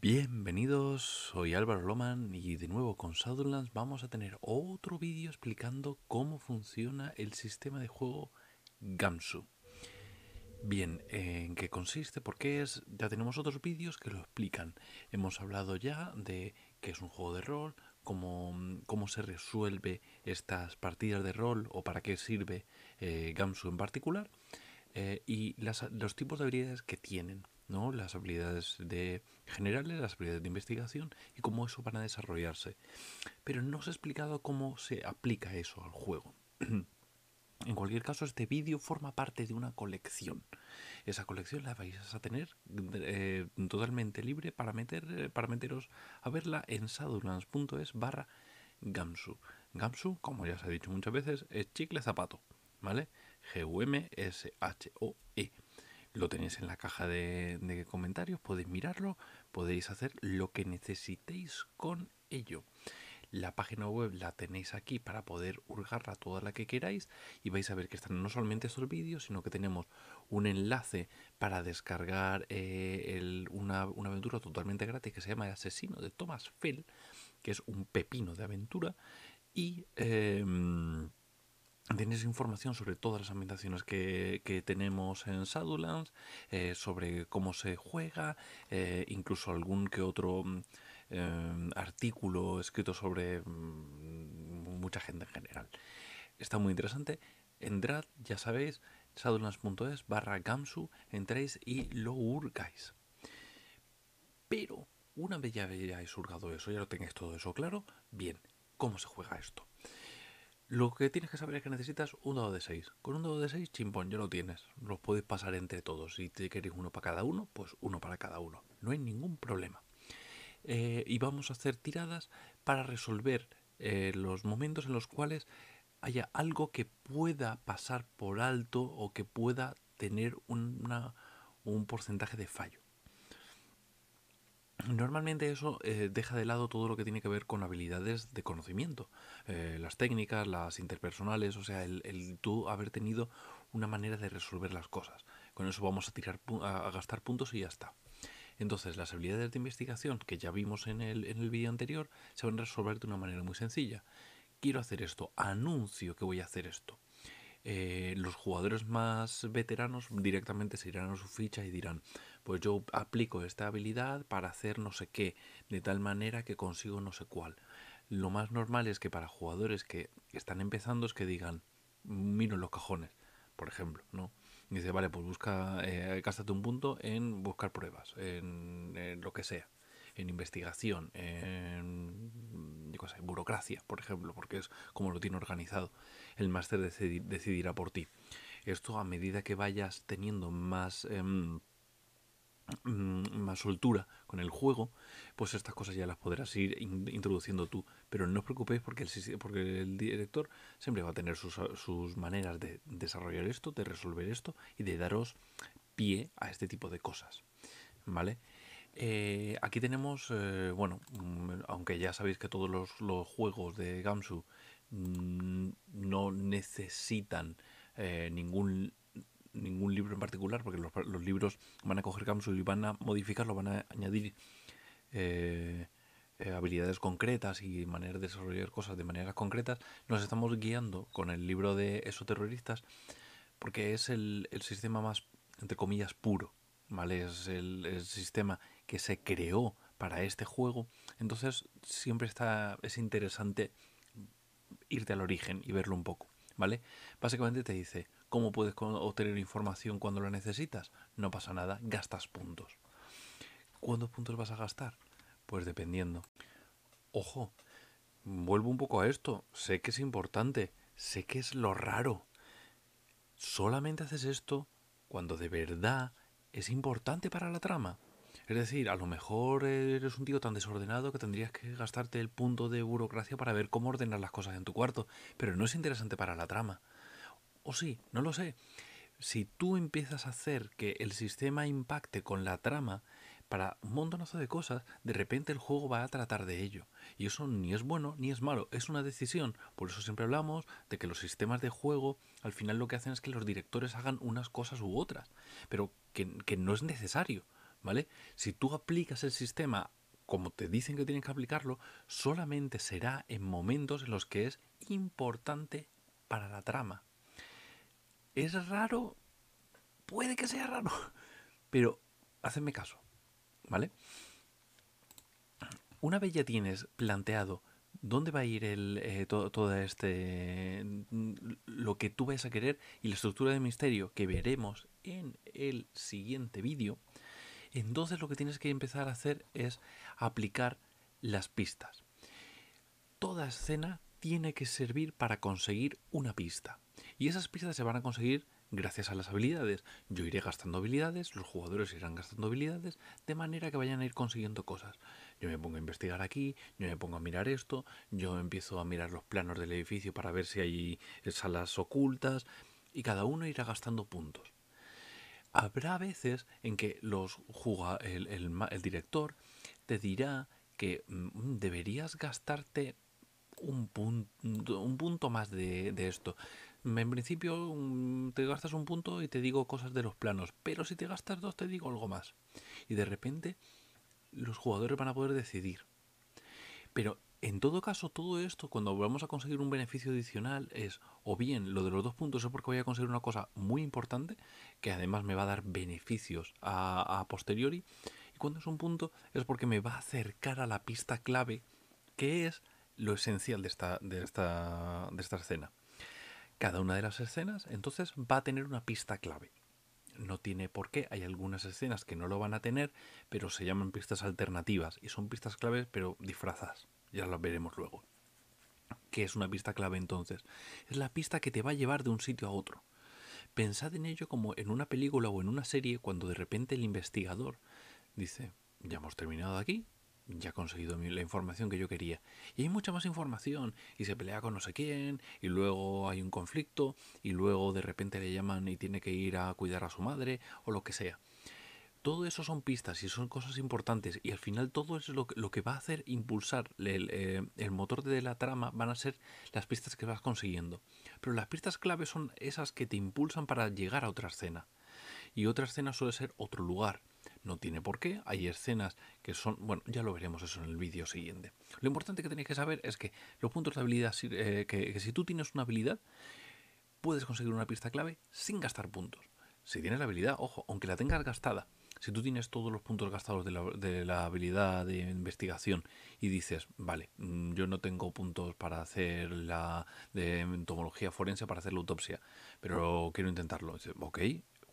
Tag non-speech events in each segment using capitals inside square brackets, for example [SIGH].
Bienvenidos, soy Álvaro Loman y de nuevo con Shadowlands vamos a tener otro vídeo explicando cómo funciona el sistema de juego Gamsu. Bien, ¿en qué consiste? ¿Por qué es? Ya tenemos otros vídeos que lo explican. Hemos hablado ya de qué es un juego de rol, cómo, cómo se resuelve estas partidas de rol o para qué sirve eh, Gamsu en particular eh, y los tipos de habilidades que tienen. ¿No? las habilidades de generales, las habilidades de investigación y cómo eso van a desarrollarse. Pero no os he explicado cómo se aplica eso al juego. [CLEARS THROAT] en cualquier caso, este vídeo forma parte de una colección. Esa colección la vais a tener eh, totalmente libre para, meter, para meteros a verla en sadulans.es barra Gamsu. Gamsu, como ya os he dicho muchas veces, es chicle zapato, ¿vale? G-U-M-S-H-O-E. Lo tenéis en la caja de, comentarios, podéis mirarlo, podéis hacer lo que necesitéis con ello. La página web la tenéis aquí para poder hurgarla toda la que queráis y vais a ver que están no solamente estos vídeos, sino que tenemos un enlace para descargar eh, una, aventura totalmente gratis que se llama asesino de Thomas Fell, que es un pepino de aventura y... Em, Tienes información sobre todas las ambientaciones que, tenemos en Shadowlands, eh, sobre cómo se juega, eh, incluso algún que otro mm, eh, artículo escrito sobre mm, mucha gente en general. Está muy interesante. Entrad, ya sabéis, shadowlands.es barra Gamsu, entréis y lo hurgáis. Pero, una vez ya hayáis hurgado eso, ya lo tengáis todo eso claro, bien, ¿cómo se juega esto? Lo que tienes que saber es que necesitas un dado de 6. Con un dado de 6, chimpón, ya lo tienes. Los podéis pasar entre todos. Si te queréis uno para cada uno, pues uno para cada uno. No hay ningún problema. Eh, y vamos a hacer tiradas para resolver eh, los momentos en los cuales haya algo que pueda pasar por alto o que pueda tener un porcentaje de fallo. Normalmente eso eh, deja de lado todo lo que tiene que ver con habilidades de conocimiento, eh, las técnicas, las interpersonales, o sea, el, tú haber tenido una manera de resolver las cosas. Con eso vamos a tirar a, gastar puntos y ya está. Entonces, las habilidades de investigación que ya vimos en el, en el vídeo anterior se van a resolver de una manera muy sencilla. Quiero hacer esto, anuncio que voy a hacer esto. Eh, los jugadores más veteranos directamente se irán a su ficha y dirán, pues yo aplico esta habilidad para hacer no sé qué, de tal manera que consigo no sé cuál. Lo más normal es que para jugadores que están empezando es que digan, miro los cajones, por ejemplo, ¿no? Dice, vale, pues busca, eh, un punto en buscar pruebas, en, lo que sea, en investigación, en burocracia, por ejemplo, porque es como lo tiene organizado. El máster decidirá por ti. Esto a medida que vayas teniendo más... Em, más soltura con el juego, pues estas cosas ya las podrás ir introduciendo tú. Pero no os preocupéis porque el, director siempre va a tener sus, maneras de desarrollar esto, de resolver esto y de daros pie a este tipo de cosas. ¿Vale? Eh, aquí tenemos, eh, bueno, mm, aunque ya sabéis que todos los, los juegos de Gamsu mm, no necesitan eh, ningún ningún libro en particular, porque los, libros van a coger Gamsu y van a modificarlo, van a añadir eh, eh, habilidades concretas y maneras de desarrollar cosas de maneras concretas. Nos estamos guiando con el libro de esoterroristas porque es el, sistema más, entre comillas, puro, ¿vale? Es el, el sistema que se creó para este juego. Entonces siempre está, es interesante irte al origen y verlo un poco, ¿vale? Básicamente te dice, ¿Cómo puedes obtener información cuando la necesitas? No pasa nada, gastas puntos. ¿Cuántos puntos vas a gastar? Pues dependiendo. Ojo, vuelvo un poco a esto. Sé que es importante, sé que es lo raro. Solamente haces esto cuando de verdad es importante para la trama. Es decir, a lo mejor eres un tío tan desordenado que tendrías que gastarte el punto de burocracia para ver cómo ordenar las cosas en tu cuarto, pero no es interesante para la trama. O sí, no lo sé. Si tú empiezas a hacer que el sistema impacte con la trama para un montonazo de cosas, de repente el juego va a tratar de ello. Y eso ni es bueno ni es malo, es una decisión. Por eso siempre hablamos de que los sistemas de juego al final lo que hacen es que los directores hagan unas cosas u otras, pero que, no es necesario. ¿vale? Si tú aplicas el sistema como te dicen que tienes que aplicarlo, solamente será en momentos en los que es importante para la trama. ¿Es raro? Puede que sea raro, [LAUGHS] pero hacedme caso, ¿vale? Una vez ya tienes planteado dónde va a ir eh, todo, este lo que tú vas a querer y la estructura de misterio que veremos en el siguiente vídeo, entonces lo que tienes que empezar a hacer es aplicar las pistas. Toda escena tiene que servir para conseguir una pista. Y esas pistas se van a conseguir gracias a las habilidades. Yo iré gastando habilidades, los jugadores irán gastando habilidades, de manera que vayan a ir consiguiendo cosas. Yo me pongo a investigar aquí, yo me pongo a mirar esto, yo empiezo a mirar los planos del edificio para ver si hay salas ocultas, y cada uno irá gastando puntos. Habrá veces en que los el, director te dirá que mm, deberías gastarte un punto, un punto más de, esto. En principio mm, te gastas un punto y te digo cosas de los planos, pero si te gastas dos te digo algo más. Y de repente los jugadores van a poder decidir. Pero en todo caso, todo esto, cuando vamos a conseguir un beneficio adicional, es o bien lo de los dos puntos es porque voy a conseguir una cosa muy importante, que además me va a dar beneficios a, posteriori, y cuando es un punto es porque me va a acercar a la pista clave, que es lo esencial de esta, de esta, de esta escena. Cada una de las escenas, entonces, va a tener una pista clave. No tiene por qué, hay algunas escenas que no lo van a tener, pero se llaman pistas alternativas, y son pistas claves, pero disfrazadas. Ya las veremos luego. ¿Qué es una pista clave entonces? Es la pista que te va a llevar de un sitio a otro. Pensad en ello como en una película o en una serie cuando de repente el investigador dice, ya hemos terminado aquí, ya he conseguido la información que yo quería. Y hay mucha más información, y se pelea con no sé quién, y luego hay un conflicto, y luego de repente le llaman y tiene que ir a cuidar a su madre, o lo que sea todo eso son pistas y son cosas importantes y al final todo eso lo, lo que va a hacer impulsar eh, el, motor de la trama van a ser las pistas que vas consiguiendo. Pero las pistas clave son esas que te impulsan para llegar a otra escena. Y otra escena suele ser otro lugar. No tiene por qué, hay escenas que son, bueno, ya lo veremos eso en el vídeo siguiente. Lo importante que tenéis que saber es que los puntos de habilidad, eh, que si tú tienes una habilidad, puedes conseguir una pista clave sin gastar puntos. Si tienes la habilidad, ojo, aunque la tengas gastada, si tú tienes todos los puntos gastados de la, habilidad de investigación y dices, vale, mm, yo no tengo puntos para hacer la de entomología forense, para hacer la autopsia, pero quiero intentarlo. Ok,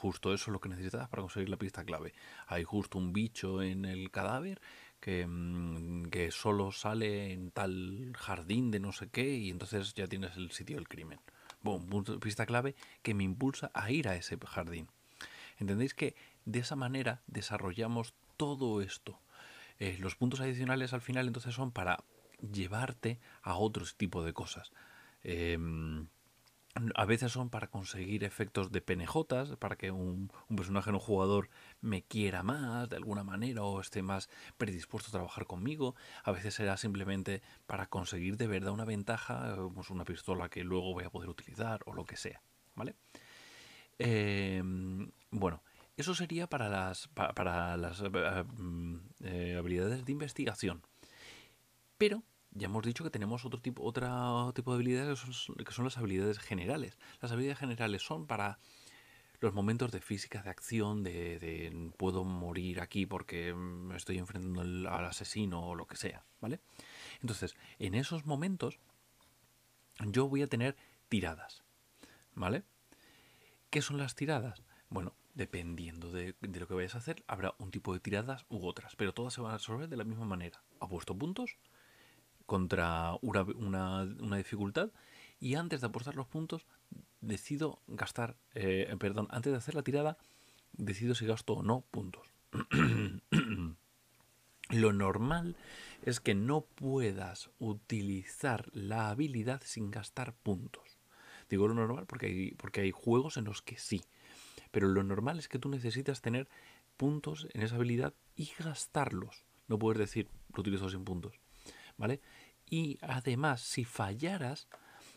justo eso es lo que necesitas para conseguir la pista clave. Hay justo un bicho en el cadáver que, mm, que solo sale en tal jardín de no sé qué y entonces ya tienes el sitio del crimen. Boom, pista clave que me impulsa a ir a ese jardín. ¿Entendéis que de esa manera desarrollamos todo esto. Eh, los puntos adicionales al final entonces son para llevarte a otros tipo de cosas. Em, a veces son para conseguir efectos de penejotas, para que un, un, personaje, un jugador, me quiera más de alguna manera o esté más predispuesto a trabajar conmigo. A veces será simplemente para conseguir de verdad una ventaja, pues una pistola que luego voy a poder utilizar o lo que sea. ¿Vale? Em, bueno, eso sería para las, para, las eh, mm, eh, habilidades de investigación. Pero ya hemos dicho que tenemos otro tipo, otro tipo de habilidades que son, las habilidades generales. Las habilidades generales son para los momentos de física, de acción, de, puedo morir aquí porque me estoy enfrentando al asesino o lo que sea, ¿vale? Entonces, en esos momentos yo voy a tener tiradas, ¿vale? ¿Qué son las tiradas? Bueno, dependiendo de, lo que vayas a hacer, habrá un tipo de tiradas u otras, pero todas se van a resolver de la misma manera. Apuesto puntos contra una, dificultad y antes de apostar los puntos decido gastar, eh, perdón, antes de hacer la tirada decido si gasto o no puntos. [CLEARS THROAT] lo normal es que no puedas utilizar la habilidad sin gastar puntos. Digo lo normal porque hay, porque hay juegos en los que sí. Pero lo normal es que tú necesitas tener puntos en esa habilidad y gastarlos. No puedes decir, lo utilizo sin puntos. ¿Vale? Y además, si fallaras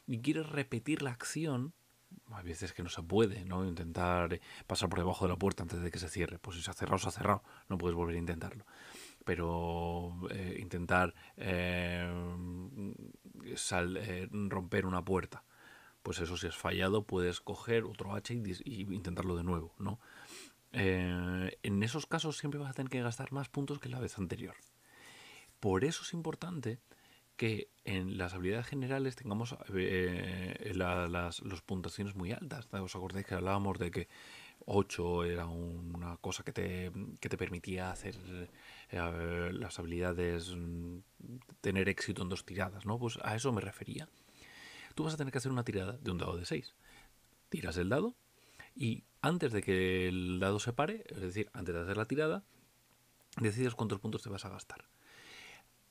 y quieres repetir la acción, hay veces que no se puede, ¿no? Intentar pasar por debajo de la puerta antes de que se cierre. Pues si se ha cerrado, se ha cerrado. No puedes volver a intentarlo. Pero eh, intentar eh, eh, romper una puerta, pues eso si has fallado, puedes coger otro H y, intentarlo de nuevo, ¿no? en esos casos siempre vas a tener que gastar más puntos que la vez anterior. Por eso es importante que en las habilidades generales tengamos eh, las los puntuaciones muy altas. ¿Os acordáis que hablábamos de que 8 era una cosa que te, que te permitía hacer eh, las habilidades, mm, tener éxito en dos tiradas, ¿no? Pues a eso me refería. Tú vas a tener que hacer una tirada de un dado de 6. Tiras el dado y antes de que el dado se pare, es decir, antes de hacer la tirada, decides cuántos puntos te vas a gastar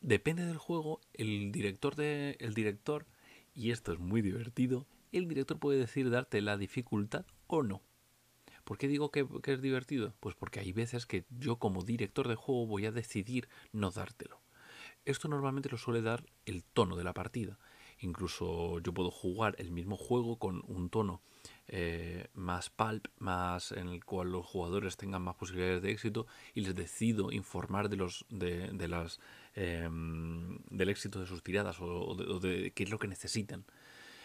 depende del juego, el director de, el director, y esto es muy divertido, el director puede decir darte la dificultad o no. ¿Por qué digo que, que, es divertido? Pues porque hay veces que yo como director de juego voy a decidir no dártelo. Esto normalmente lo suele dar el tono de la partida. Incluso yo puedo jugar el mismo juego con un tono eh, más pulp, más en el cual los jugadores tengan más posibilidades de éxito y les decido informar de los de, las em, del éxito de sus tiradas o, de, qué es lo que necesitan.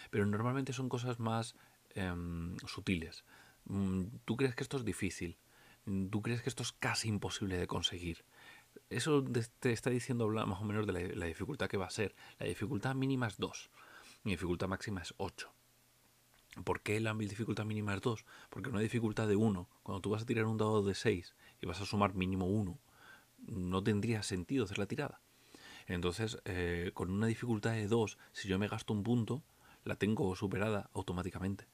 Pero normalmente son cosas más em, sutiles. Mm, ¿Tú crees que esto es difícil? ¿Tú crees que esto es casi imposible de conseguir? Eso te está diciendo más o menos de la, dificultad que va a ser. La dificultad mínima es 2. Mi dificultad máxima es 8. ¿Por qué la dificultad mínima es 2? Porque una dificultad de 1, cuando tú vas a tirar un dado de 6 y vas a sumar mínimo 1, no tendría sentido hacer la tirada. Entonces, eh, con una dificultad de 2, si yo me gasto un punto, la tengo superada automáticamente.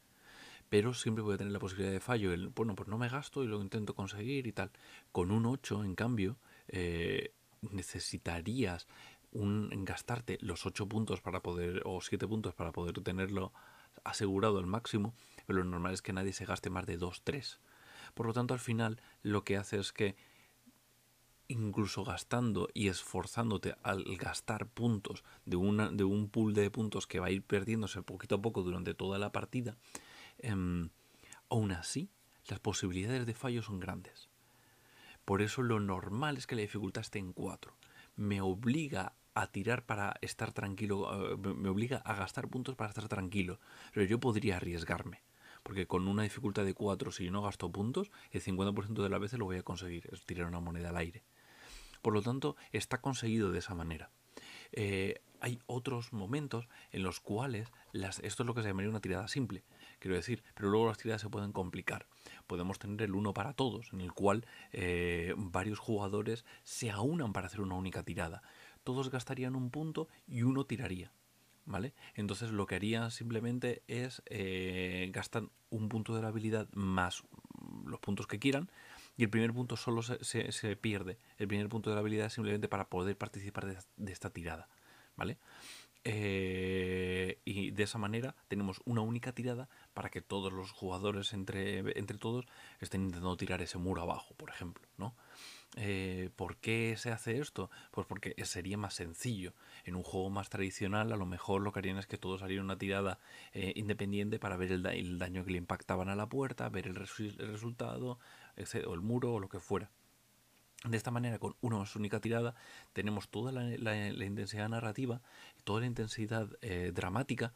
Pero siempre voy a tener la posibilidad de fallo. Bueno, pues no me gasto y lo intento conseguir y tal. Con un 8, en cambio, eh, necesitarías un, gastarte los 8 puntos para poder, o 7 puntos para poder tenerlo asegurado al máximo, pero lo normal es que nadie se gaste más de 2, 3. Por lo tanto, al final lo que hace es que incluso gastando y esforzándote al gastar puntos de, de un pool de puntos que va a ir perdiéndose poquito a poco durante toda la partida, em, aún así las posibilidades de fallo son grandes. Por eso lo normal es que la dificultad esté en 4. Me obliga a tirar para estar tranquilo, eh, me obliga a gastar puntos para estar tranquilo. Pero yo podría arriesgarme. Porque con una dificultad de 4, si no gasto puntos, el 50% de las veces lo voy a conseguir, es tirar una moneda al aire. Por lo tanto, está conseguido de esa manera. Eh, hay otros momentos en los cuales esto es lo que se llamaría una tirada simple, quiero decir, pero luego las tiradas se pueden complicar. Podemos tener el uno para todos, en el cual eh, varios jugadores se aunan para hacer una única tirada. Todos gastarían un punto y uno tiraría. ¿Vale? Entonces lo que harían simplemente es eh, gastar un punto de la habilidad más los puntos que quieran y el primer punto solo se, se, pierde. El primer punto de la habilidad es simplemente para poder participar de, esta tirada. ¿Vale? Eh, y de esa manera tenemos una única tirada para que todos los jugadores entre, entre todos estén intentando tirar ese muro abajo, por ejemplo, ¿no? Eh, ¿Por qué se hace esto? Pues porque sería más sencillo. En un juego más tradicional, a lo mejor lo que harían es que todos harían una tirada eh, independiente para ver el, daño que le impactaban a la puerta, ver el, resultado, o el muro, o lo que fuera. De esta manera, con una única tirada, tenemos toda la, intensidad narrativa, toda la intensidad eh, dramática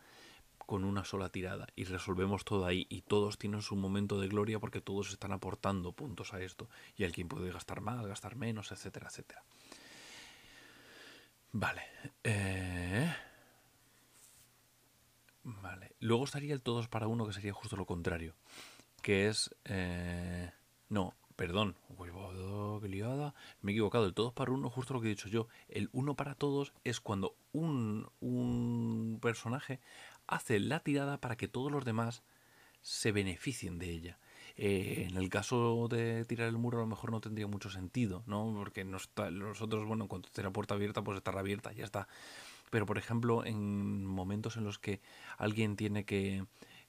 con una sola tirada y resolvemos todo ahí y todos tienen su momento de gloria porque todos están aportando puntos a esto y alguien puede gastar más, gastar menos, etcétera, etcétera. Vale. Eh, vale. Luego estaría el todos para uno que sería justo lo contrario. Que es... Eh, no, perdón. Me he equivocado. El todos para uno, justo lo que he dicho yo. El uno para todos es cuando un, un personaje hace la tirada para que todos los demás se beneficien de ella. Eh, en el caso de tirar el muro a lo mejor no tendría mucho sentido, ¿no? Porque nosotros, bueno, cuando esté la puerta abierta, pues estará abierta, ya está. Pero, por ejemplo, en momentos en los que alguien tiene que,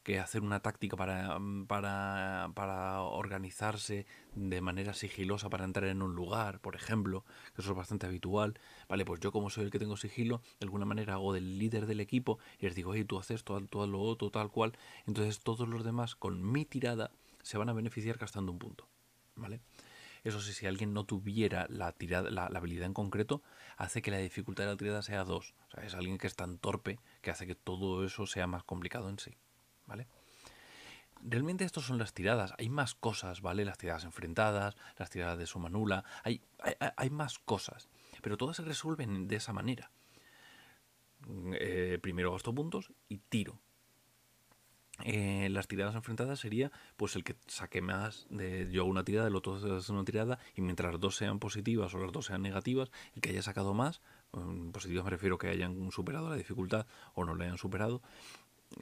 que hacer una táctica para, para, para organizarse de manera sigilosa para entrar en un lugar, por ejemplo, que eso es bastante habitual. Vale, pues yo como soy el que tengo sigilo, de alguna manera hago del líder del equipo y les digo, hey, tú haces todo, todo lo otro, tal cual. Entonces todos los demás con mi tirada se van a beneficiar gastando un punto. ¿Vale? Eso sí, si alguien no tuviera la, tirada, la, habilidad en concreto, hace que la dificultad de la tirada sea 2. O sea, es alguien que es tan torpe que hace que todo eso sea más complicado en sí. ¿Vale? Realmente estas son las tiradas. Hay más cosas, ¿vale? Las tiradas enfrentadas, las tiradas de suma nula. Hay, hay, más cosas. Pero todas se resuelven de esa manera. Eh, primero gasto puntos y tiro. Eh, las tiradas enfrentadas sería pues el que saque más de yo una tirada, el otro hace una tirada y mientras las dos sean positivas o las dos sean negativas, el que haya sacado más, positivas me refiero que hayan superado la dificultad o no la hayan superado,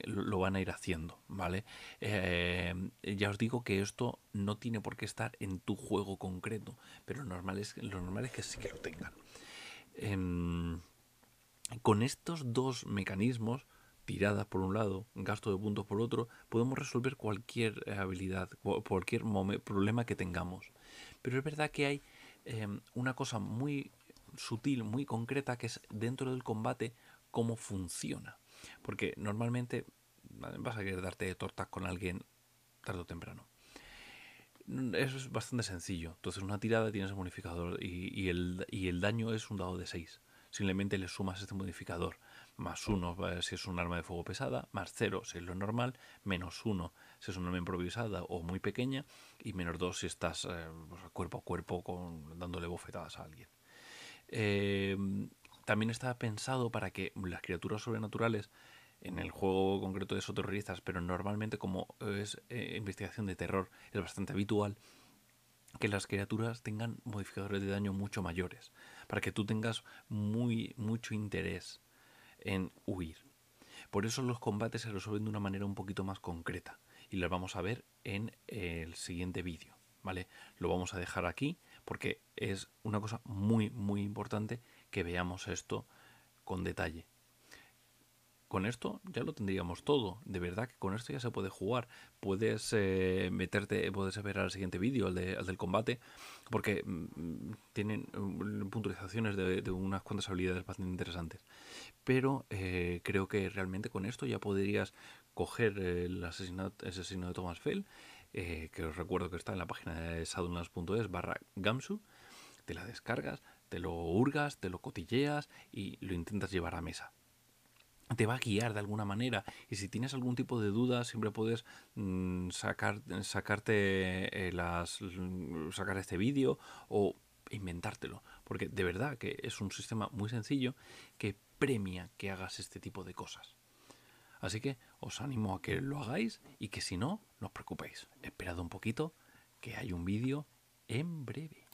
lo van a ir haciendo, ¿vale? Eh, ya os digo que esto no tiene por qué estar en tu juego concreto, pero lo normal es, lo normal es que sí que lo tengan. Em, con estos dos mecanismos, tiradas por un lado, gasto de puntos por otro, podemos resolver cualquier habilidad, cualquier problema que tengamos. Pero es verdad que hay em, una cosa muy sutil, muy concreta, que es dentro del combate cómo funciona. Porque normalmente vas a querer darte tortas con alguien tarde o temprano. Eso es bastante sencillo. Entonces, una tirada tienes el bonificador y, el, y el daño es un dado de 6. Simplemente le sumas este modificador. Más 1 si es un arma de fuego pesada, más 0 si es lo normal, menos 1 si es una arma improvisada o muy pequeña, y menos 2 si estás eh, pues, cuerpo a cuerpo con, dándole bofetadas a alguien. Eh, también está pensado para que las criaturas sobrenaturales en el juego concreto de soterroristas, pero normalmente como es eh, investigación de terror, es bastante habitual que las criaturas tengan modificadores de daño mucho mayores, para que tú tengas muy mucho interés en huir. Por eso los combates se resuelven de una manera un poquito más concreta y los vamos a ver en el siguiente vídeo, ¿vale? Lo vamos a dejar aquí porque es una cosa muy muy importante que veamos esto con detalle. Con esto ya lo tendríamos todo. De verdad que con esto ya se puede jugar. Puedes eh, meterte, puedes ver al siguiente vídeo, el, del combate, porque mm, tienen mm, puntualizaciones de, unas cuantas habilidades bastante interesantes. Pero eh, creo que realmente con esto ya podrías coger el asesino de Thomas Fell, eh, que os recuerdo que está en la página de sadunlas.es barra Gamsu, te la descargas, te lo hurgas, te lo cotilleas y lo intentas llevar a mesa. Te va a guiar de alguna manera y si tienes algún tipo de duda siempre puedes mm, sacar, sacarte eh, las, sacar este vídeo o inventártelo porque de verdad que es un sistema muy sencillo que premia que hagas este tipo de cosas. Así que os animo a que lo hagáis y que si no, no os preocupéis. Esperad un poquito que hay un vídeo en breve.